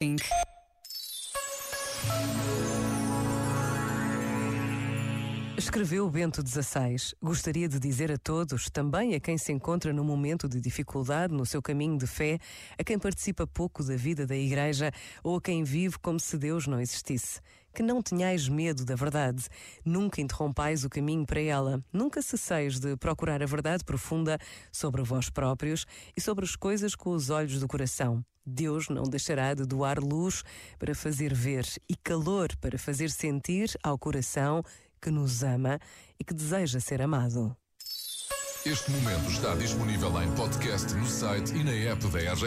Inc. Escreveu Bento XVI. Gostaria de dizer a todos, também a quem se encontra num momento de dificuldade no seu caminho de fé, a quem participa pouco da vida da Igreja ou a quem vive como se Deus não existisse, que não tenhais medo da verdade. Nunca interrompais o caminho para ela. Nunca cesseis de procurar a verdade profunda sobre vós próprios e sobre as coisas com os olhos do coração. Deus não deixará de doar luz para fazer ver e calor para fazer sentir ao coração que nos ama e que deseja ser amado. Este momento está disponível em podcast no site e na app da RGF.